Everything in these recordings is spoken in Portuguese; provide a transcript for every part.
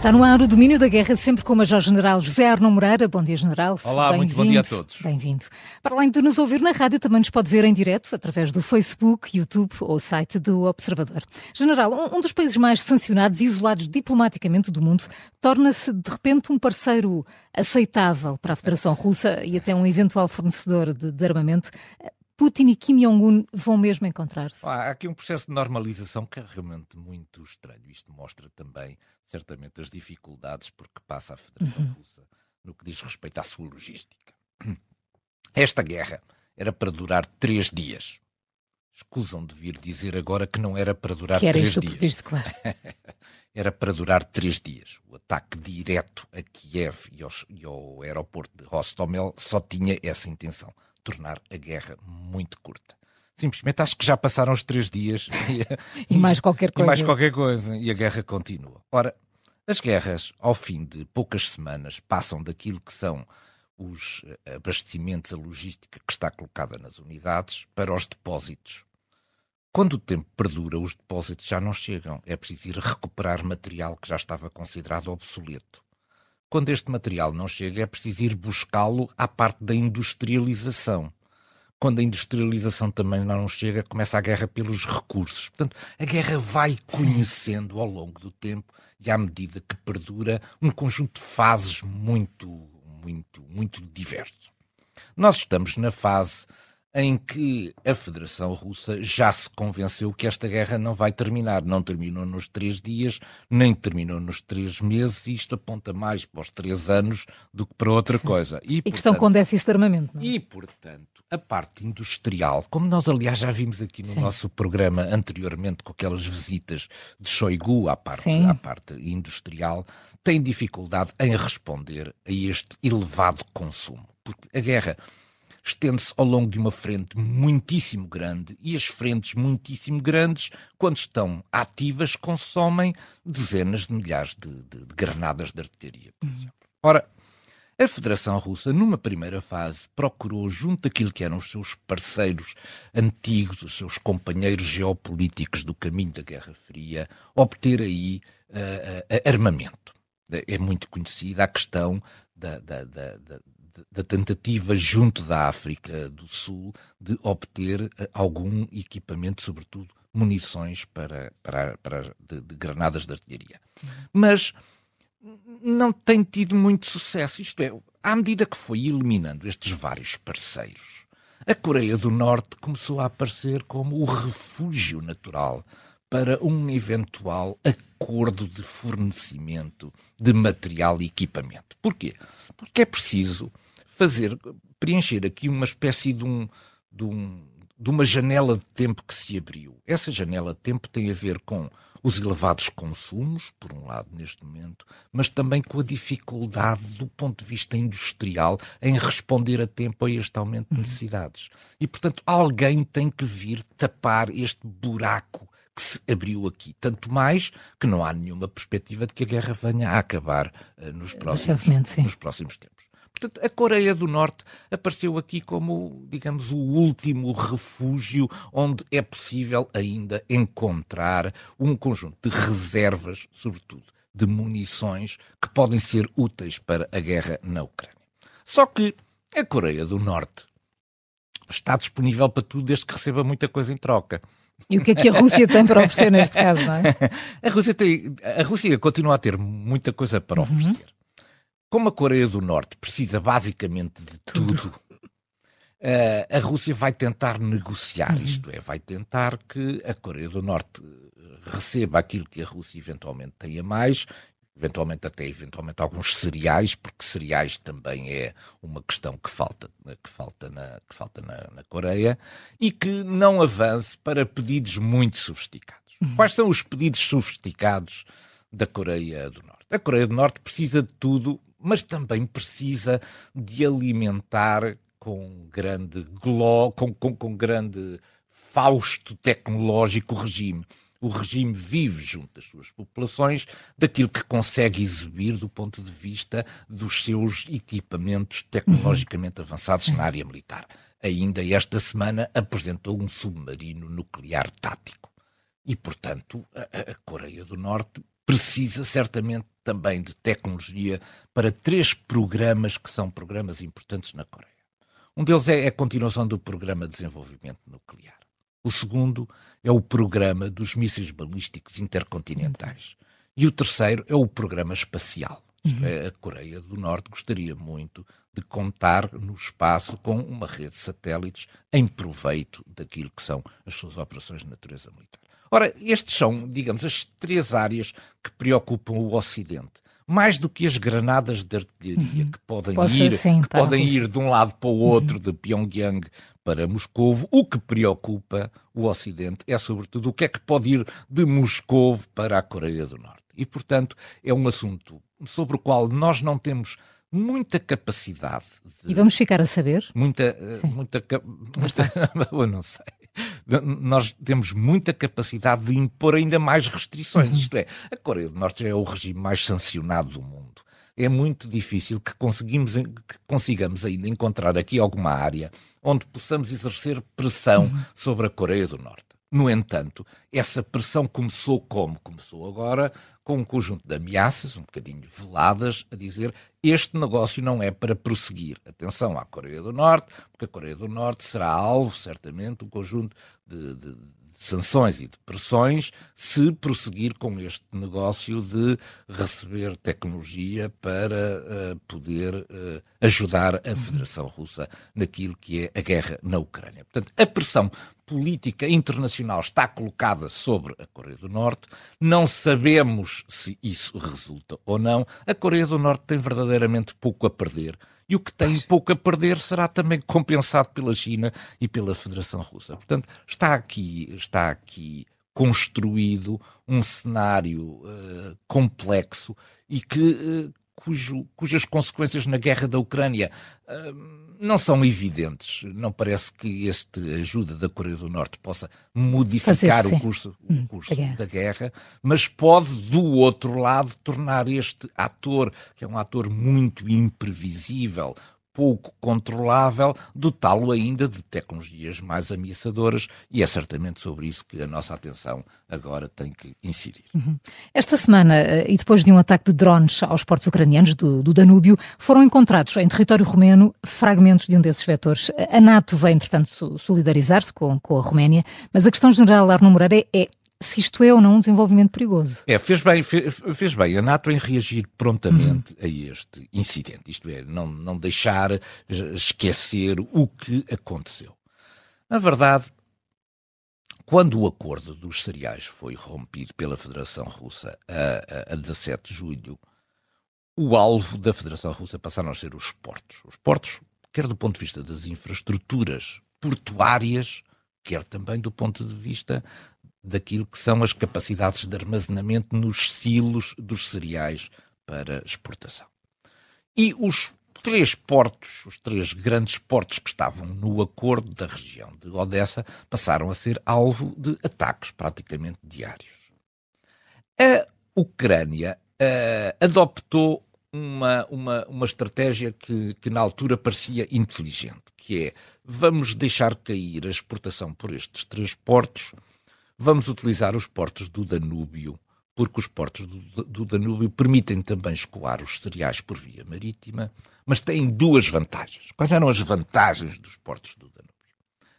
Está no ar o domínio da guerra, sempre com o Major-General José Arno Moreira. Bom dia, General. Olá, muito bom dia a todos. Bem-vindo. Para além de nos ouvir na rádio, também nos pode ver em direto através do Facebook, YouTube ou site do Observador. General, um dos países mais sancionados e isolados diplomaticamente do mundo torna-se, de repente, um parceiro aceitável para a Federação Russa e até um eventual fornecedor de, de armamento. Putin e Kim Jong-un vão mesmo encontrar-se? Há aqui um processo de normalização que é realmente muito estranho. Isto mostra também, certamente, as dificuldades por que passa a Federação uhum. Russa no que diz respeito à sua logística. Esta guerra era para durar três dias. Escusam de vir dizer agora que não era para durar que era três dias. Visto, claro. era para durar três dias. O ataque direto a Kiev e, e ao aeroporto de Rostomel só tinha essa intenção tornar a guerra muito curta. Simplesmente acho que já passaram os três dias e, e mais qualquer coisa. E mais qualquer coisa e a guerra continua. Ora, as guerras, ao fim de poucas semanas, passam daquilo que são os eh, abastecimentos, a logística que está colocada nas unidades, para os depósitos. Quando o tempo perdura, os depósitos já não chegam. É preciso ir recuperar material que já estava considerado obsoleto. Quando este material não chega, é preciso ir buscá-lo à parte da industrialização. Quando a industrialização também não chega, começa a guerra pelos recursos. Portanto, a guerra vai conhecendo ao longo do tempo e à medida que perdura um conjunto de fases muito, muito, muito diverso. Nós estamos na fase em que a Federação Russa já se convenceu que esta guerra não vai terminar. Não terminou nos três dias, nem terminou nos três meses, e isto aponta mais para os três anos do que para outra coisa. E, e portanto, que estão com déficit de armamento. Não? É? E, portanto, a parte industrial, como nós, aliás, já vimos aqui no Sim. nosso programa anteriormente, com aquelas visitas de Shoigu à parte, à parte industrial, tem dificuldade em responder a este elevado consumo. Porque a guerra estende-se ao longo de uma frente muitíssimo grande e as frentes muitíssimo grandes, quando estão ativas, consomem dezenas de milhares de, de, de granadas de artilharia, por exemplo. Ora, a Federação Russa, numa primeira fase, procurou, junto daquilo que eram os seus parceiros antigos, os seus companheiros geopolíticos do caminho da Guerra Fria, obter aí uh, uh, armamento. É muito conhecida a questão da, da, da, da tentativa junto da África do Sul de obter eh, algum equipamento, sobretudo munições para, para, para de, de granadas de artilharia. Mas não tem tido muito sucesso. Isto é, à medida que foi eliminando estes vários parceiros, a Coreia do Norte começou a aparecer como o refúgio natural para um eventual acordo de fornecimento de material e equipamento. Porquê? Porque é preciso fazer, preencher aqui uma espécie de, um, de, um, de uma janela de tempo que se abriu. Essa janela de tempo tem a ver com os elevados consumos, por um lado, neste momento, mas também com a dificuldade do ponto de vista industrial em responder a tempo a este aumento de uhum. necessidades. E, portanto, alguém tem que vir tapar este buraco que se abriu aqui. Tanto mais que não há nenhuma perspectiva de que a guerra venha a acabar uh, nos, próximos, nos próximos tempos. Portanto, a Coreia do Norte apareceu aqui como, digamos, o último refúgio onde é possível ainda encontrar um conjunto de reservas, sobretudo de munições, que podem ser úteis para a guerra na Ucrânia. Só que a Coreia do Norte está disponível para tudo desde que receba muita coisa em troca. E o que é que a Rússia tem para oferecer neste caso, não é? A Rússia, tem, a Rússia continua a ter muita coisa para uhum. oferecer. Uhum. Como a Coreia do Norte precisa basicamente de tudo, uh, a Rússia vai tentar negociar, uhum. isto é, vai tentar que a Coreia do Norte receba aquilo que a Rússia eventualmente tenha mais, eventualmente até eventualmente alguns cereais, porque cereais também é uma questão que falta, que falta, na, que falta na, na Coreia, e que não avance para pedidos muito sofisticados. Uhum. Quais são os pedidos sofisticados da Coreia do Norte? A Coreia do Norte precisa de tudo mas também precisa de alimentar com grande gló, com, com, com grande fausto tecnológico regime. O regime vive junto das suas populações daquilo que consegue exibir do ponto de vista dos seus equipamentos tecnologicamente uhum. avançados na área militar. Ainda esta semana apresentou um submarino nuclear tático. E, portanto, a, a Coreia do Norte precisa certamente também de tecnologia para três programas que são programas importantes na Coreia. Um deles é a continuação do programa de desenvolvimento nuclear. O segundo é o programa dos mísseis balísticos intercontinentais. E o terceiro é o programa espacial. Uhum. É, a Coreia do Norte gostaria muito de contar no espaço com uma rede de satélites em proveito daquilo que são as suas operações de natureza militar. Ora, estes são, digamos, as três áreas que preocupam o Ocidente. Mais do que as granadas de artilharia uhum. que podem ir, que podem ir de um lado para o outro, uhum. de Pyongyang para Moscou, o que preocupa o Ocidente é, sobretudo, o que é que pode ir de Moscou para a Coreia do Norte. E, portanto, é um assunto sobre o qual nós não temos muita capacidade. De, e vamos ficar a saber? Muita, eh, muita, muita eu não sei. Nós temos muita capacidade de impor ainda mais restrições. Uhum. Isto é, a Coreia do Norte é o regime mais sancionado do mundo. É muito difícil que, conseguimos, que consigamos ainda encontrar aqui alguma área onde possamos exercer pressão uhum. sobre a Coreia do Norte. No entanto, essa pressão começou como? Começou agora com um conjunto de ameaças, um bocadinho veladas, a dizer este negócio não é para prosseguir. Atenção à Coreia do Norte, porque a Coreia do Norte será alvo, certamente, de um conjunto de, de, sanções e de pressões se prosseguir com este negócio de receber tecnologia para uh, poder uh, ajudar a Federação Russa naquilo que é a guerra na Ucrânia. Portanto, a pressão política internacional está colocada sobre a Coreia do Norte. Não sabemos se isso resulta ou não. A Coreia do Norte tem verdadeiramente pouco a perder e o que tem pouco a perder será também compensado pela China e pela Federação Russa. Portanto, está aqui, está aqui construído um cenário uh, complexo e que, uh, cujo, cujas consequências na guerra da Ucrânia uh, não são evidentes. Não parece que esta ajuda da Coreia do Norte possa modificar o curso, o hum, curso da, guerra. da, guerra. mas pode, do outro lado, tornar este ator, que é um ator muito imprevisível, pouco controlável, dotá-lo ainda de tecnologias mais ameaçadoras e é certamente sobre isso que a nossa atenção agora tem que incidir. Uhum. Esta semana, eh, e depois de um ataque de drones aos portos ucranianos do, do Danúbio, foram encontrados em território romeno fragmentos de um desses vetores. A NATO vem, entretanto, solidarizar-se com, com a Roménia, mas a questão general, Arno Moreira, é se isto é ou não um desenvolvimento perigoso. É, fez bem, fez, fez bem a NATO em reagir prontamente uhum. a este incidente, isto é, não, não deixar esquecer o que aconteceu. Na verdade, quando o acordo dos cereais foi rompido pela Federação Russa a, a, a 17 de julho, o alvo da Federação Russa passaram a ser os portos. Os portos, quer do ponto de vista das infraestruturas portuárias, quer também do ponto de vista daquilo que são as capacidades de armazenamento nos silos dos cereais para exportação. E os três portos, os três grandes portos que estavam no acordo da região de Odessa, passaram a ser alvo de ataques praticamente diários. A Ucrânia uh, adoptou uma, uma, uma estratégia que, que na altura parecia inteligente, que é vamos deixar cair a exportação por estes três portos vamos utilizar os portos do Danúbio, porque os portos do, do Danúbio permitem também escoar os cereais por via marítima, mas têm duas vantagens. Quais eram as vantagens dos portos do Danúbio?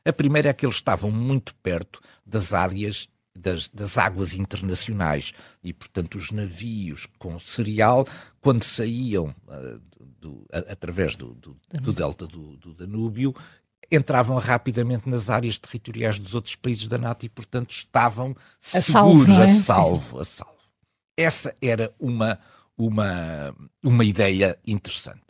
A primeira é que eles estavam muito perto das áreas das, das, águas internacionais e, portanto, os navios com cereal, quando saíam uh, do, a, através do, do, do delta do, Danúbio, entravam rapidamente nas áreas territoriais dos outros países da NATO e, portanto, estavam a seguros, salvo, é? a salvo, a salvo. Essa era uma, uma, uma ideia interessante.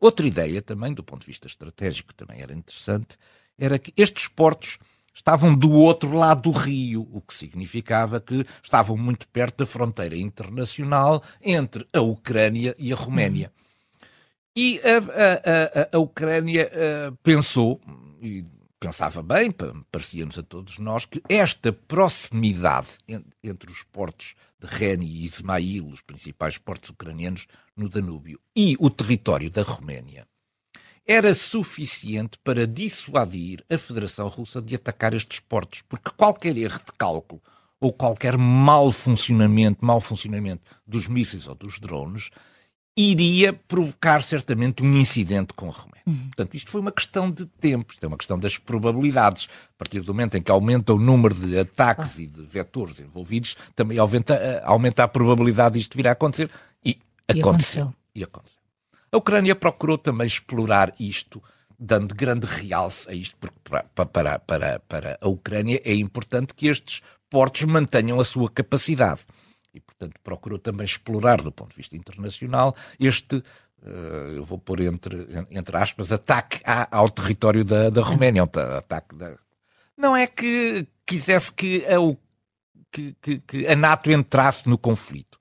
Outra ideia também, do ponto de vista estratégico, também era interessante, era que estes portos estavam do outro lado do rio, o que significava que estavam muito perto da fronteira internacional entre a Ucrânia e a Roménia. Uhum. E a, a, a, a Ucrânia uh, pensou, e pensava bem, parecia-nos a todos nós, que esta proximidade entre os portos de Reni e Ismail, os principais portos ucranianos no Danúbio, e o território da Roménia, era suficiente para dissuadir a Federação Russa de atacar estes portos, porque qualquer erro de cálculo ou qualquer mau funcionamento, mau funcionamento dos mísseis ou dos drones, iria provocar certamente um incidente com a Roménia. Uhum. Portanto, isto foi uma questão de tempo, isto é uma questão das probabilidades. A partir do momento em que aumenta o número de ataques ah. e de vetores envolvidos, também aumenta, eh, aumenta a probabilidade disto vir a acontecer. E, e aconteceu. aconteceu. E aconteceu. A Ucrânia procurou também explorar isto, dando grande realce a isto, porque para, para, para, para a Ucrânia é importante que estes portos mantenham a sua capacidade e, portanto, procurou também explorar, do ponto de vista internacional, este, uh, eu vou pôr entre, entre aspas, ataque ao território da, da Roménia. Um ataque da... Não é que quisesse que a, que, que, que a NATO entrasse no conflito,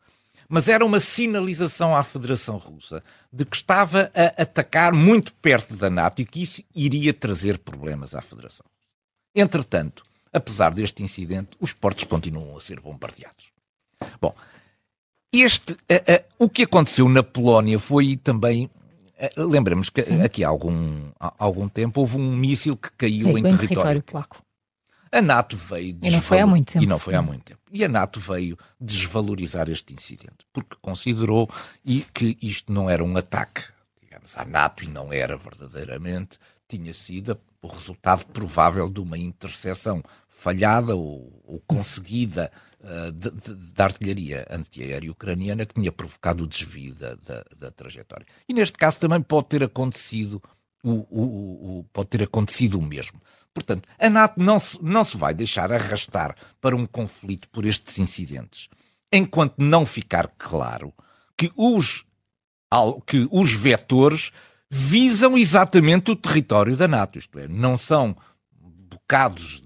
mas era uma sinalização à Federação Russa de que estava a atacar muito perto da NATO e que isso iria trazer problemas à Federação. Entretanto, apesar deste incidente, os portos continuam a ser bombardeados. Bom, este, uh, uh, o que aconteceu na Polónia foi também. Uh, lembramos que Sim. aqui há algum, há algum tempo houve um míssil que caiu em, em território, território polaco. A NATO veio e não foi há muito tempo. E não foi há muito tempo. E a NATO veio desvalorizar este incidente, porque considerou e que isto não era um ataque, digamos, à NATO e não era verdadeiramente, tinha sido o resultado provável de uma interseção falhada ou, ou conseguida uh, da artilharia antiaérea ucraniana que tinha provocado o desvio da, da, da, trajetória. E neste caso também pode ter acontecido o, o, o, pode ter acontecido o mesmo. Portanto, a NATO não se, não se vai deixar arrastar para um conflito por estes incidentes, enquanto não ficar claro que os, que os vetores visam exatamente o território da NATO, isto é, não são bocados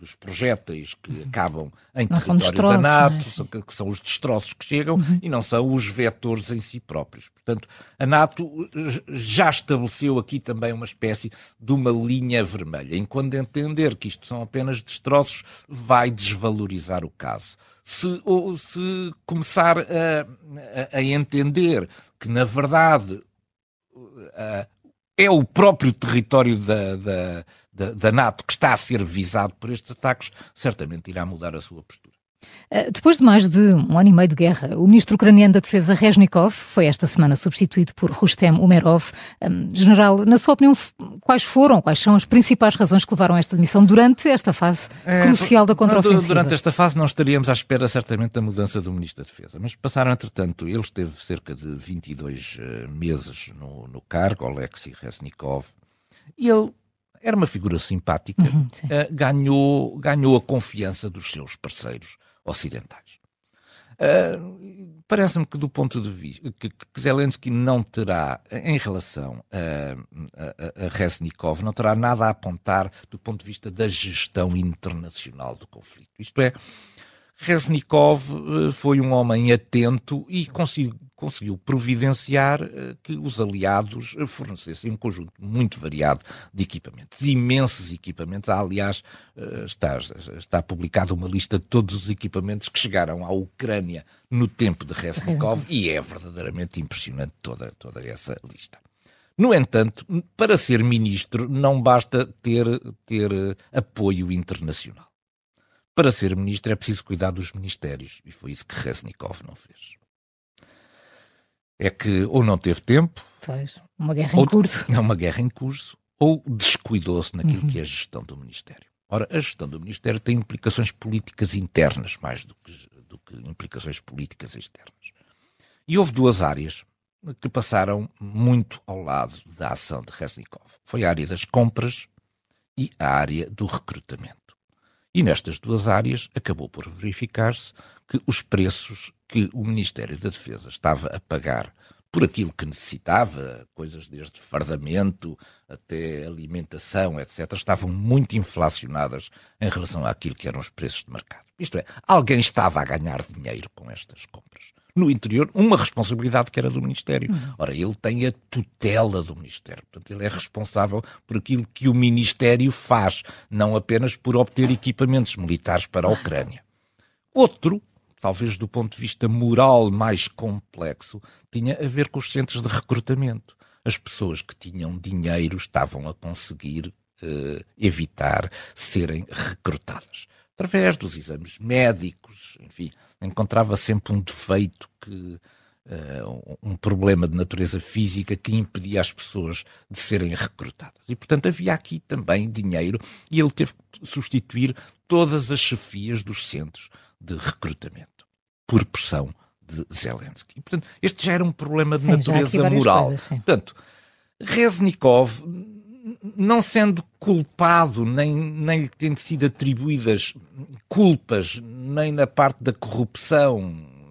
dos projéteis que uhum. acabam em não território da NATO, é? que são os destroços que chegam, uhum. e não são os vetores em si próprios. Portanto, a NATO já estabeleceu aqui também uma espécie de uma linha vermelha. Enquanto entender que isto são apenas destroços, vai desvalorizar o caso. Se, ou, se começar a, a, a entender que, na verdade, é o próprio território da, da da, da NATO que está a ser visado por estes ataques, certamente irá mudar a sua postura. Eh, depois de mais de um ano e meio de guerra, o ministro ucraniano da Defesa Reznikov foi esta semana substituído por Rustem Umerov. General, na sua opinião, quais foram, quais são as principais razões que levaram a esta demissão durante esta fase é, crucial da contraofensiva? Durante esta fase não estaríamos à espera certamente da mudança do ministro da Defesa, mas passaram entretanto, ele esteve cerca de 22 eh, meses no, no cargo, Alexei Reznikov, e ele era uma figura simpática, uhum, uh, ganhou, ganhou a confiança dos seus parceiros ocidentais. Uh, Parece-me que, do ponto de vista, que, que Zelensky não terá, em relação a, a, a Resnikov, não terá nada a apontar do ponto de vista da gestão internacional do conflito. Isto é, Resnikov eh, foi um homem atento e conseguiu, providenciar eh, que os aliados fornecessem um conjunto muito variado de equipamentos, imensos equipamentos. Aliás, eh, está, está publicada uma lista de todos os equipamentos que chegaram à Ucrânia no tempo de Resnikov e é verdadeiramente impressionante toda, toda essa lista. No entanto, para ser ministro não basta ter, ter apoio internacional para ser ministro é preciso cuidar dos ministérios. E foi isso que Resnikov não fez. É que ou não teve tempo. Faz. Uma guerra ou, em curso. Não, uma guerra em curso. Ou descuidou-se naquilo uhum. que é a gestão do Ministério. Ora, a gestão do Ministério tem implicações políticas internas mais do que, do que implicações políticas externas. E houve duas áreas que passaram muito ao lado da ação de Resnikov. Foi a área das compras e a área do recrutamento. E nestas duas áreas acabou por verificar-se que os preços que o Ministério da Defesa estava a pagar por aquilo que necessitava, coisas desde fardamento até alimentação, etc., estavam muito inflacionadas em relação àquilo que eram os preços de mercado. Isto é, alguém estava a ganhar dinheiro com estas compras no interior uma responsabilidade que era do Ministério. Uhum. Ora, ele tem a tutela do Ministério. Portanto, ele é responsável por aquilo que o Ministério faz, não apenas por obter equipamentos militares para a Ucrânia. Outro, talvez do ponto de vista moral mais complexo, tinha a ver com os centros de recrutamento. As pessoas que tinham dinheiro estavam a conseguir uh, evitar serem recrutadas através dos exames médicos, enfim, encontrava sempre um defeito que uh, um problema de natureza física que impedia as pessoas de serem recrutadas. E, portanto, havia aqui também dinheiro e ele teve que substituir todas as chefias dos centros de recrutamento por pressão de Zelensky. E, portanto, este já era um problema de sim, natureza moral. Coisas, portanto, Reznikov, não sendo culpado, nem, nem lhe tendo sido atribuídas culpas, nem na parte da corrupção,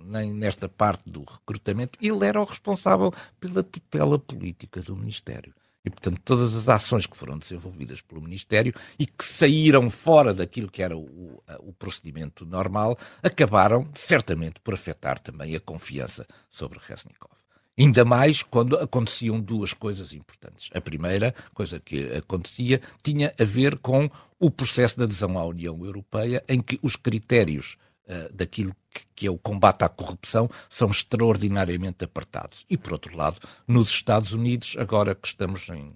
nem nesta parte do recrutamento, ele era o responsável pela tutela política do Ministério. E, portanto, todas as ações que foram desenvolvidas pelo Ministério e que saíram fora daquilo que era o, o procedimento normal, acabaram, certamente, por afetar também a confiança sobre Resnikov. Ainda mais quando aconteciam duas coisas importantes. A primeira coisa que acontecia tinha a ver com o processo de adesão à União Europeia, em que os critérios uh, daquilo que, que, é o combate à corrupção são extraordinariamente apertados. E, por outro lado, nos Estados Unidos, agora que estamos em,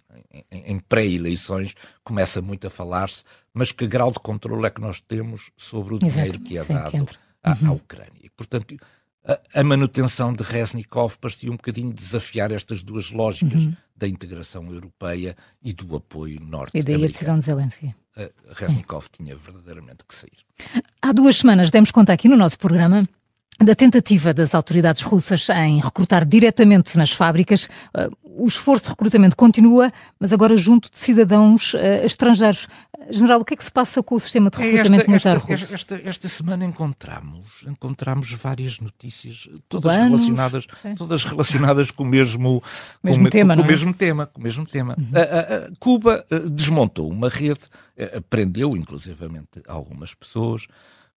em, em pré-eleições, começa muito a falar-se, mas que grau de controle é que nós temos sobre o dinheiro que é dado uhum. à, à Ucrânia? E, portanto, a, manutenção de Resnikov parecia um bocadinho desafiar estas duas lógicas uhum. da integração europeia e do apoio norte-americano. E daí a decisão de Zelensky. Resnikov tinha verdadeiramente que sair. Há duas semanas demos conta aqui no nosso programa da tentativa das autoridades russas em recrutar diretamente nas fábricas. Uh, o esforço de recrutamento continua, mas agora junto de cidadãos uh, estrangeiros. General, o que é que se passa com o sistema de recrutamento militar russo? Esta, esta, esta, semana encontramos, encontramos várias notícias, todas relacionadas, todas relacionadas com o mesmo, mesmo com, tema, com, com o é? mesmo tema, com o mesmo tema. Uhum. A, a, Cuba eh, desmontou uma rede, prendeu inclusivamente algumas pessoas,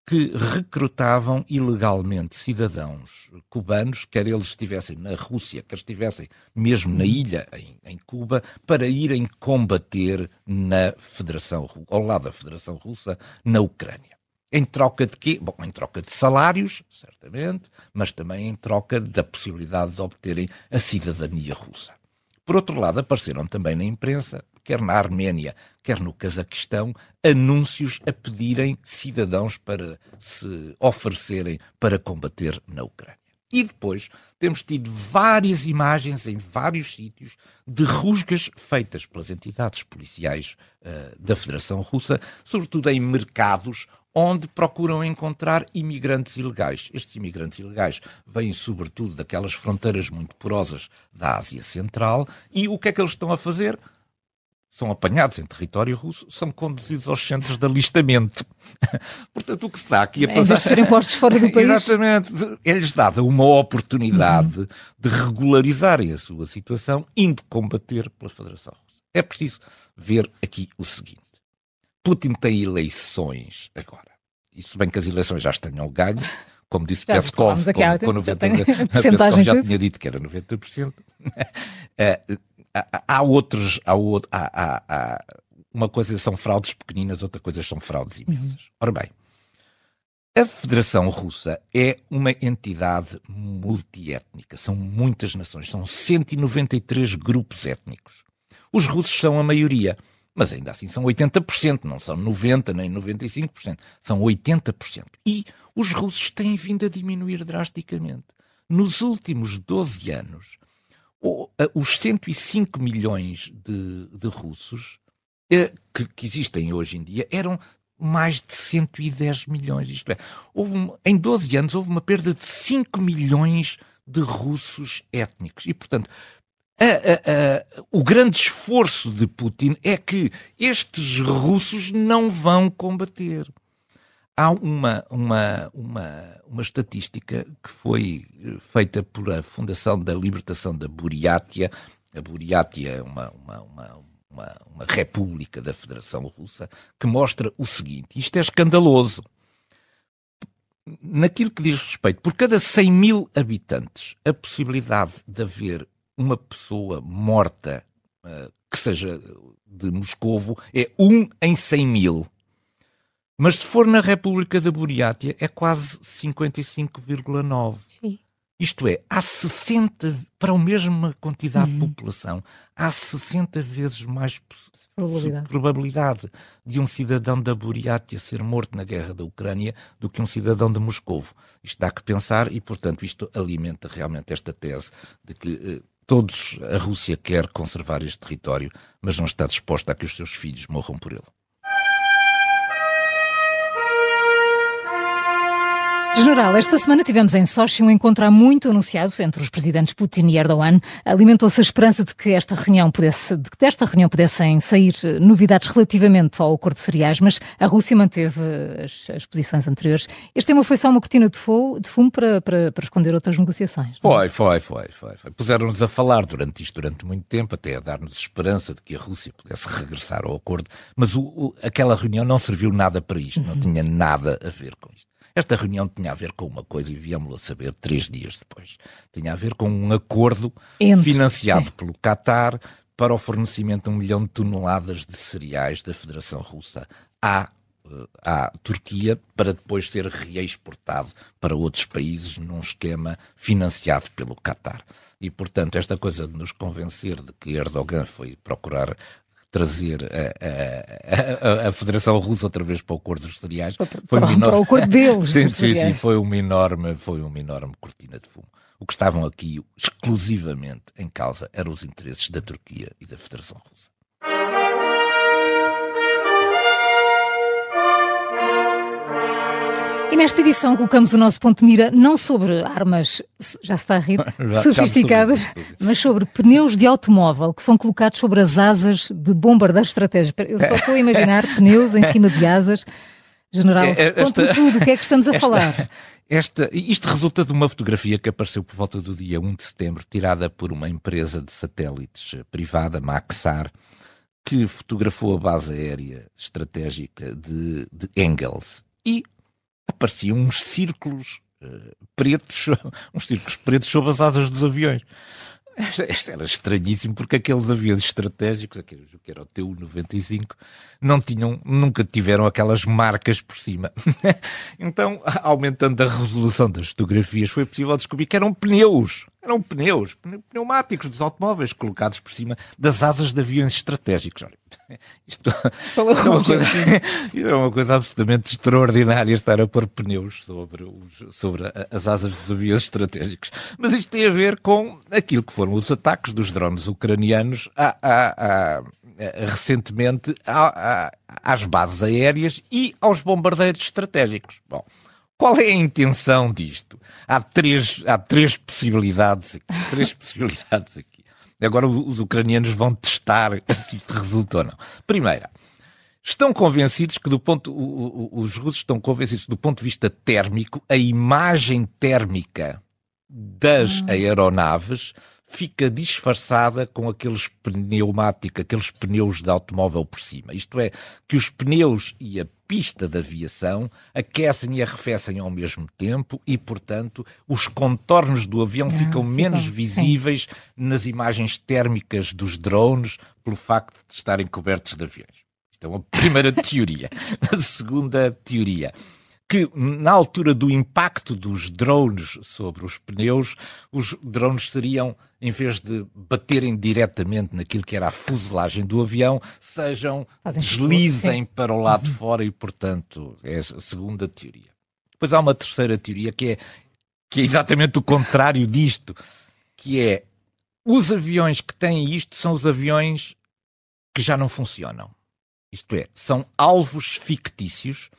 que recrutavam ilegalmente cidadãos cubanos, quer eles estivessem na Rússia, quer estivessem mesmo na ilha, em, em Cuba, para irem combater na Federação, ao lado da Federação Russa, na Ucrânia. Em troca de quê? Bom, em troca de salários, certamente, mas também em troca da possibilidade de obterem a cidadania russa. Por outro lado, apareceram também na imprensa quer na Arménia, quer no Cazaquistão, anúncios a pedirem cidadãos para se oferecerem para combater na Ucrânia. E depois temos tido várias imagens em vários sítios de rusgas feitas pelas entidades policiais uh, da Federação Russa, sobretudo em mercados onde procuram encontrar imigrantes ilegais. Estes imigrantes ilegais vêm sobretudo daquelas fronteiras muito porosas da Ásia Central e o que é que eles estão a fazer? São apanhados em território russo, são conduzidos aos centros de alistamento. Portanto, o que se dá aqui a passar... Em vez postos fora do país. Exatamente. É-lhes dada uma oportunidade uhum. de regularizarem a sua situação, indo combater pela Federação Russa. É preciso ver aqui o seguinte. Putin tem eleições agora. E se bem que as eleições já tenham ganho, como disse já Peskov, com, com 90, já, Peskov já tinha dito que era 90%, é, há, outros. Há, há, há, uma coisa são fraudes pequeninas, outra coisa são fraudes imensas. Uhum. Ora bem, a Federação Russa é uma entidade multiétnica, são muitas nações, são 193 grupos étnicos. Os russos são a maioria, mas ainda assim são 80%, não são 90% nem 95%, são 80%. E os russos têm vindo a diminuir drasticamente. Nos últimos 12 anos, os 105 milhões de, de russos eh, que, que, existem hoje em dia eram mais de 110 milhões. Isto é, houve um, em 12 anos houve uma perda de 5 milhões de russos étnicos. E, portanto, a, a, a, o grande esforço de Putin é que estes russos não vão combater. Há uma, uma, uma, uma estatística que foi eh, feita por a Fundação da Libertação da Buriátia. A Buriátia é uma, uma, uma, uma, uma república da Federação Russa que mostra o seguinte: isto é escandaloso. Naquilo que diz respeito, por cada 100 mil habitantes, a possibilidade de haver uma pessoa morta uh, que seja de Moscovo é 1 em 100 mil. Mas se for na República da Buriátia, é quase 55,9. Isto é, há 60, para a mesma quantidade uhum. de população, há 60 vezes mais probabilidade. probabilidade de um cidadão da Buriátia ser morto na guerra da Ucrânia do que um cidadão de Moscovo. Isto dá que pensar e, portanto, isto alimenta realmente esta tese de que eh, todos, a Rússia quer conservar este território, mas não está disposta a que os seus filhos morram por ele. General, esta semana tivemos em Sochi um encontro há muito anunciado entre os presidentes Putin e Erdogan. Alimentou-se a esperança de que esta reunião pudesse, de que desta reunião pudessem sair novidades relativamente ao acordo de cereais, mas a Rússia manteve as, as posições anteriores. Este tema foi só uma cortina de, fogo, de fumo para, para, para, esconder outras negociações. É? Foi, foi, foi, foi. foi. Puseram-nos a falar durante isto durante muito tempo, até a dar-nos esperança de que a Rússia pudesse regressar ao acordo, mas o, o, aquela reunião não serviu nada para isto, uhum. não tinha nada a ver com isto. Esta reunião tinha a ver com uma coisa e viemos-lo a saber três dias depois. Tinha a ver com um acordo Entre, financiado sim. pelo Qatar para o fornecimento de um milhão de toneladas de cereais da Federação Russa à, eh, à Turquia para depois ser reexportado para outros países num esquema financiado pelo Qatar. E, portanto, esta coisa de nos convencer de que Erdogan foi procurar trazer a, a, a, Federação Russa outra vez para o acordo dos cereais. Para, foi para, para o acordo deles. sim, sim, sim, foi uma enorme, foi uma enorme cortina de fumo. O que estavam aqui exclusivamente em causa eram os interesses da Turquia e da Federação Russa. E nesta edição colocamos o nosso ponto de mira não sobre armas, já se está a rir, já, sofisticadas, já mas sobre pneus de automóvel que são colocados sobre as asas de bombardeiros estratégicos. Eu só estou a imaginar pneus em cima de asas. General, é, é, esta, tudo, o que é que estamos a esta, falar? Esta, isto resulta de uma fotografia que apareceu por volta do dia 1 de setembro, tirada por uma empresa de satélites privada, Maxar, que fotografou a base aérea estratégica de, de Engels. E apareciam uns círculos uh, pretos, uns círculos pretos sobre as asas dos aviões. Isto era estranhíssimo porque aqueles aviões estratégicos, aqueles que era o TU-95, não tinham, nunca tiveram aquelas marcas por cima. então, aumentando a resolução das fotografias, foi possível descobrir que eram pneus. Eram pneus, pneumáticos dos automóveis colocados por cima das asas de aviões estratégicos. Olha, isto, é uma coisa, isto é uma coisa absolutamente extraordinária estar a pôr pneus sobre, os, sobre as asas dos aviões estratégicos. Mas isto tem a ver com aquilo que foram os ataques dos drones ucranianos a, a, a, recentemente às bases aéreas e aos bombardeiros estratégicos. Bom, qual é a intenção disto? Há três, há três possibilidades aqui. Três possibilidades aqui. Agora os ucranianos vão testar se isto resulta ou não. Primeira, estão convencidos que do ponto, os russos estão convencidos que do ponto de vista térmico, a imagem térmica das hum. aeronaves fica disfarçada com aqueles pneumáticos, aqueles pneus de automóvel por cima. Isto é, que os pneus e a pista de aviação aquecem e arrefecem ao mesmo tempo e, portanto, os contornos do avião ah, ficam menos visíveis sim. nas imagens térmicas dos drones pelo facto de estarem cobertos de aviões. Isto é uma primeira teoria. A segunda teoria que na altura do impacto dos drones sobre os pneus, os drones seriam, em vez de baterem diretamente naquilo que era a fuselagem do avião, sejam, Fazem deslizem para o lado de uhum. fora e, portanto, é a segunda teoria. Depois há uma terceira teoria que é, que é exatamente o contrário disto, que é os aviões que têm isto são os aviões que já não funcionam. Isto é, são alvos fictícios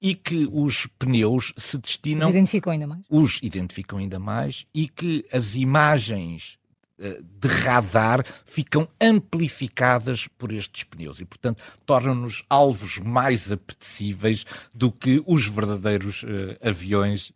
e que os pneus se destinam. Os identificam ainda mais. Os identificam ainda mais e que as imagens eh, de radar ficam amplificadas por estes pneus e, portanto, tornam-nos alvos mais apetecíveis do que os verdadeiros uh, aviões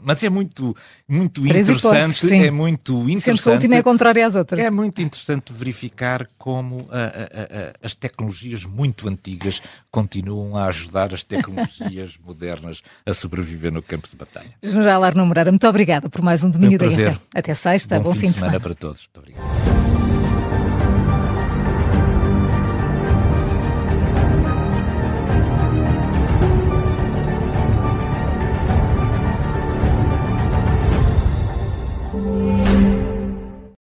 mas é muito, muito interessante. é muito interessante. Que a última é contrária às outras. É muito interessante verificar como a, a, a, as tecnologias muito antigas continuam a ajudar as tecnologias modernas a sobreviver no campo de batalha. General Arno Moreira, muito obrigada por mais um Domínio da Guerra. Até sexta, bom, bom fim, fim de semana. semana para todos. Muito obrigado.